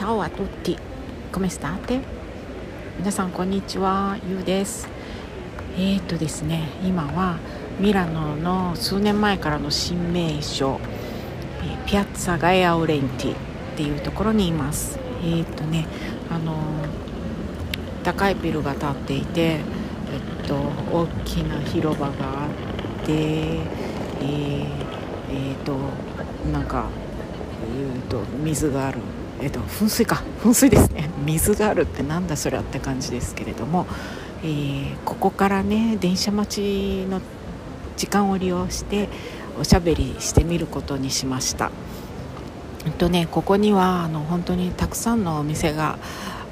Ciao a tutti. Come state? 皆さんこんにちは、ゆうです。えー、っとですね、今はミラノの数年前からの新名所、ピアッツァガエアオレンティっていうところにいます。えー、っとね、あの高いビルが建っていて、えっと大きな広場があって、えー、えー、っとなんか、えー、っと水があるえっと、噴水か。噴水ですね。水があるってなんだそれはって感じですけれども、えー、ここからね電車待ちの時間を利用しておしゃべりしてみることにしました。えっとね、ここにはあの本当にたくさんのお店が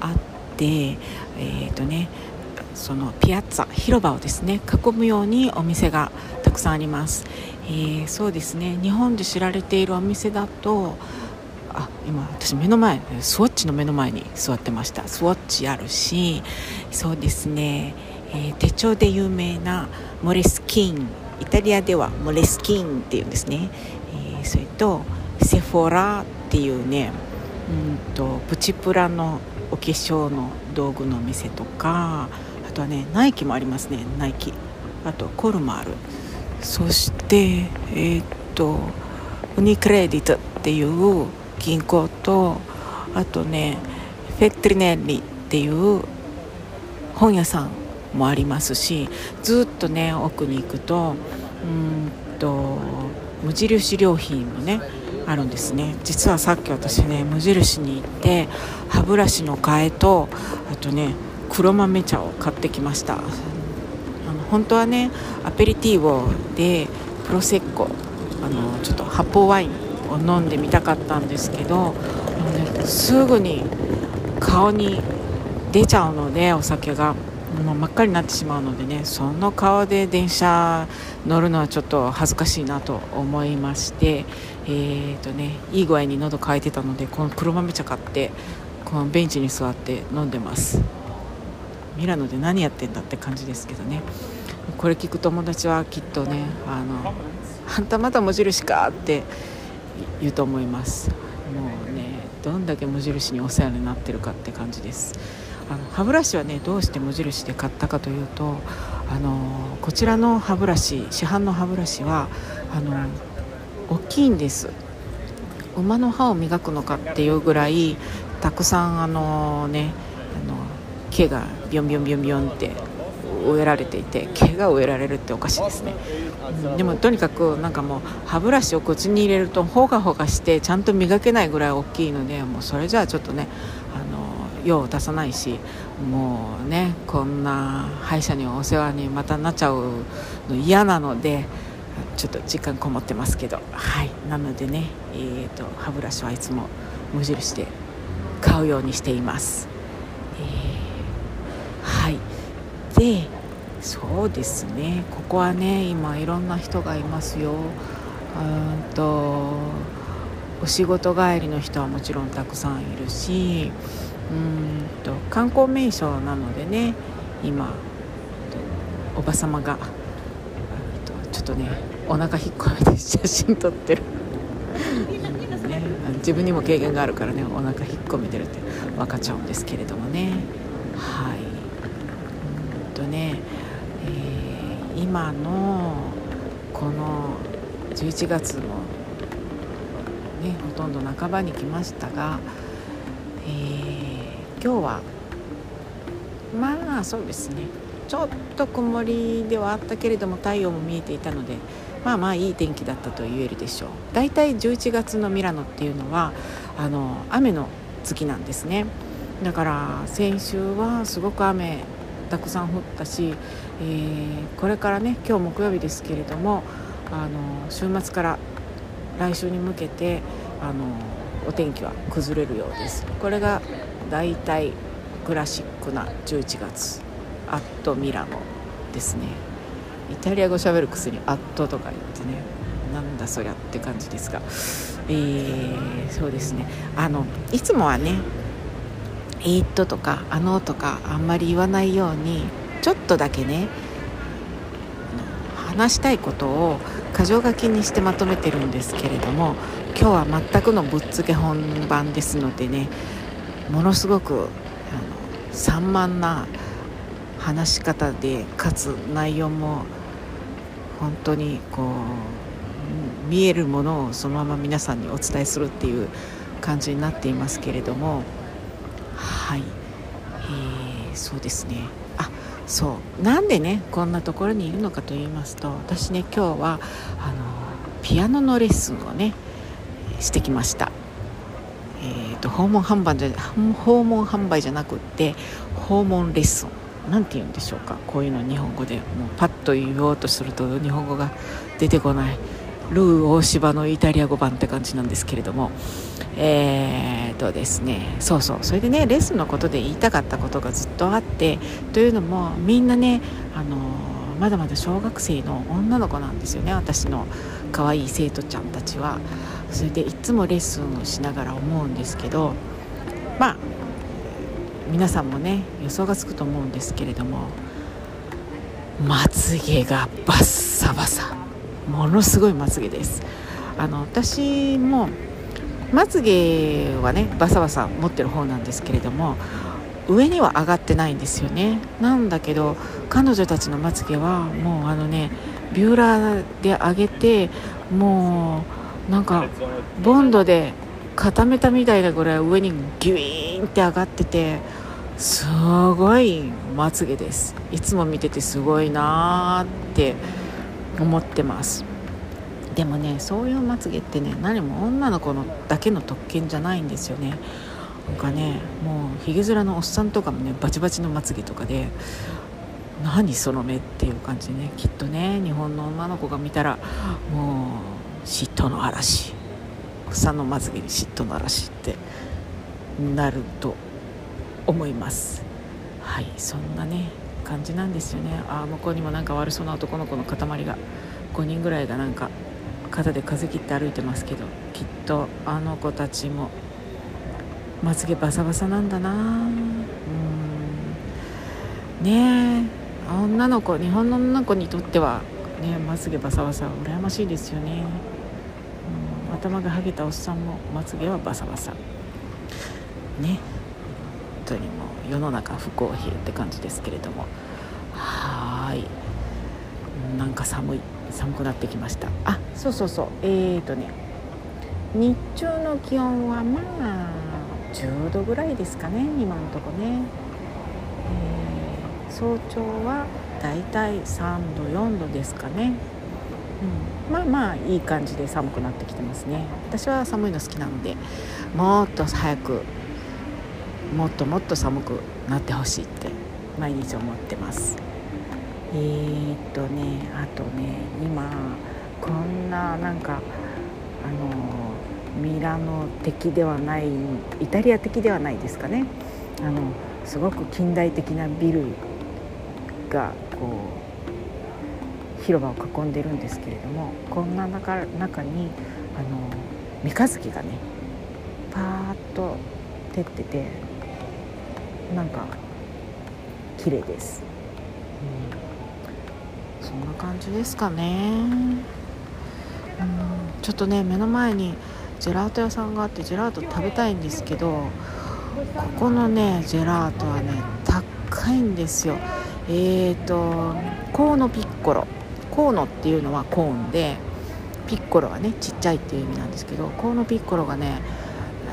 あって、えーとね、そのピアッツァ広場をですね囲むようにお店がたくさんあります、えー、そうですね。日本で知られているお店だとあ今私目の前スウォッチの目の前に座ってました。スウォッチあるしそうですね、えー、手帳で有名なモレスキン。イタリアではモレスキンっていうんですね、えー、それとセフォラっていうねうんとプチプラのお化粧の道具のお店とかあとはねナイキもありますね。ナイキ。あとコルもある。そしてえっ、とウニクレディットっていう銀行とあとねフェットリネリっていう本屋さんもありますしずっとね奥に行くとうんと無印良品もねあるんですね。実はさっき私ね無印に行って歯ブラシの替えとあとね黒豆茶を買ってきました。あの本当はねアペリティーボでプロセッコあのちょっと発泡ワインを飲んでみたかったんですけど、ね、すぐに顔に出ちゃうのでお酒が。もう真っ赤になってしまうのでねその顔で電車乗るのはちょっと恥ずかしいなと思いましてえーとねいい具合に喉乾いてたのでこの黒豆茶買ってこのベンチに座って飲んでます。ミラノで何やってんだって感じですけどね。これ聞く友達はきっとねあのあんたまだ無印かって言うと思います。もうねどんだけ無印にお世話になってるかって感じです。あの歯ブラシはねどうして無印で買ったかというとあのこちらの歯ブラシ市販の歯ブラシはあの大きいんです。馬の歯を磨くのかっていうぐらいたくさんあのねあの毛がビョンビョンビョンビョンって植えられていて毛が植えられるっておかしいですね、うん、でもとにかくなんかもう歯ブラシを口に入れるとほがほがしてちゃんと磨けないぐらい大きいのでもうそれじゃあちょっとねあの用を足さないしもうねこんな歯医者にお世話にまたなっちゃうの嫌なのでちょっと時間こもってますけど。はい。なのでね、えーと、歯ブラシはいつも無印で買うようにしています、えー、でそうですね。ここはね今いろんな人がいますよ。うんとお仕事帰りの人はもちろんたくさんいるしうんと観光名所なのでね今おば様がちょっとねお腹引っ込めて写真撮ってる。ね、自分にも経験があるからねお腹引っ込めてるって分かっちゃうんですけれどもね。はいうんとね今のこの11月もねほとんど半ばに来ましたが、えー、今日はまあそうですねちょっと曇りではあったけれども太陽も見えていたのでまあまあいい天気だったと言えるでしょう。大体11月のミラノっていうのはあの雨の月なんですね。だから先週はすごく雨たくさん降ったし、えー、これからね今日木曜日ですけれどもあの週末から来週に向けてあのお天気は崩れるようです。これがだいたいクラシックな11月。アットミラノですね。イタリア語喋るくせにアットとか言ってねなんだそりゃって感じですが、えー、そうですね。あのいつもはね「えー、っと」とか「あの」とかあんまり言わないようにちょっとだけね話したいことを箇条書きにしてまとめてるんですけれども今日は全くのぶっつけ本番ですのでねものすごくあの散漫な話し方でかつ内容も本当にこう見えるものをそのまま皆さんにお伝えするっていう感じになっていますけれどもはい、えー、そうですね。あそう。なんでねこんなところにいるのかと言いますと私ね今日はあのピアノのレッスンをねしてきました。えーと、訪問販売じゃ訪問販売じゃなくって訪問レッスン。なんて言うんでしょうか。こういうの日本語でもうパッと言おうとすると日本語が出てこない。ルー大芝のイタリア語版って感じなんですけれども。えーとですね。そうそう。それでねレッスンのことで言いたかったことがずっとあって。というのもみんなねあのまだまだ小学生の女の子なんですよね。私の可愛い生徒ちゃんたちは。それでいつもレッスンをしながら思うんですけど。まあ皆さんもね予想がつくと思うんですけれども。まつげがバッサバサ。ものすごいまつげです。あの私もまつげはねバサバサ持ってる方なんですけれども上には上がってないんですよね。なんだけど彼女たちのまつげはもうあのねビューラーで上げてもうなんかボンドで固めたみたいなぐらい上にギュイーンって上がっててすごいまつげです。いつも見ててすごいなーって思ってます。でもねそういうまつげってね何も女の子のだけの特権じゃないんですよね。なんかねもうひげ面のおっさんとかもねバチバチのまつげとかで何その目っていう感じでねきっとね日本の女の子が見たらもう嫉妬の嵐おっさんのまつげに嫉妬の嵐ってなると思います。はいそんなね感じなんですよね。ああ向こうにもなんか悪そうな男の子の塊が5人ぐらいがなんか肩で風切って歩いてますけどきっとあの子たちもまつげバサバサなんだな。うん。ねえ女の子日本の女の子にとってはねまつげバサバサ羨ましいですよね、うん、頭がはげたおっさんもまつげはバサバサ。ね当にもう。世の中不公平って感じですけれども。はい。なんか寒い寒くなってきました。あそうそうそう。えーとね。日中の気温はまあ10度ぐらいですかね。今のとこね、えー、早朝はだいたい3度4度ですかね、うん、まあまあいい感じで寒くなってきてますね。私は寒いの好きなのでもっと早くもっともっと寒くなってほしいって毎日思ってます。えー、っとねあとね今こんななんかあのミラノ的ではないイタリア的ではないですかね。あのすごく近代的なビルがこう広場を囲んでるんですけれどもこんな中中にあの三日月がねパーッと照っててなんか綺麗です、うん、そんな感じですかね、うん、ちょっとね目の前にジェラート屋さんがあってジェラート食べたいんですけどここのねジェラートはね高いんですよ。えーとコーノピッコロ。コーノっていうのはコーンでピッコロはねちっちゃいっていう意味なんですけどコーノピッコロがね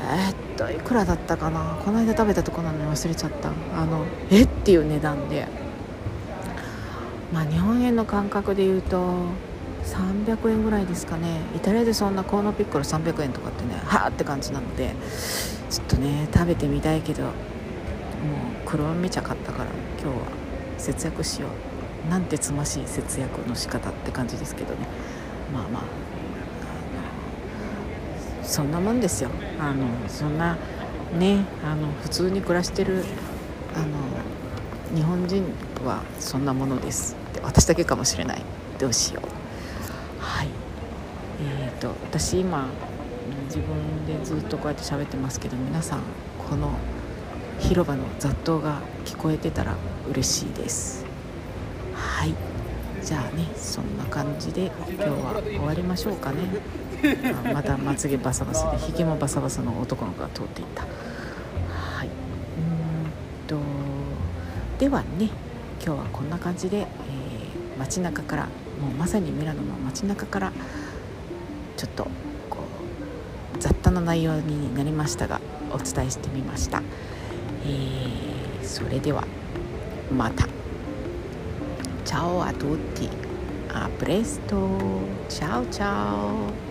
えー、っといくらだったかな？この間食べたとこなのに忘れちゃった。あのえ？っていう値段で。まあ日本円の感覚で言うと300円ぐらいですかね。イタリアでそんなコーノピッコロ300円とかってねはあって感じなのでちょっとね食べてみたいけどもう黒めちゃ買ったから今日は節約しよう。なんてつましい節約の仕方って感じですけどね。まあまあ。そんなもんですよ。あのそんなねあの普通に暮らしてるあの日本人はそんなものです私だけかもしれない。どうしよう。はい。えーと、私今自分でずっとこうやって喋ってますけど皆さんこの広場の雑踏が聞こえてたら嬉しいです。はい。じゃあねそんな感じで今日は終わりましょうかね。またまつげバサバサでひげもバサバサの男の子が通っていった。はい。うんとではね今日はこんな感じで、えー、街中からもうまさにミラノの街中からちょっとこう雑多な内容になりましたがお伝えしてみました、えー、それではまた。Ciao a tutti a presto ciao ciao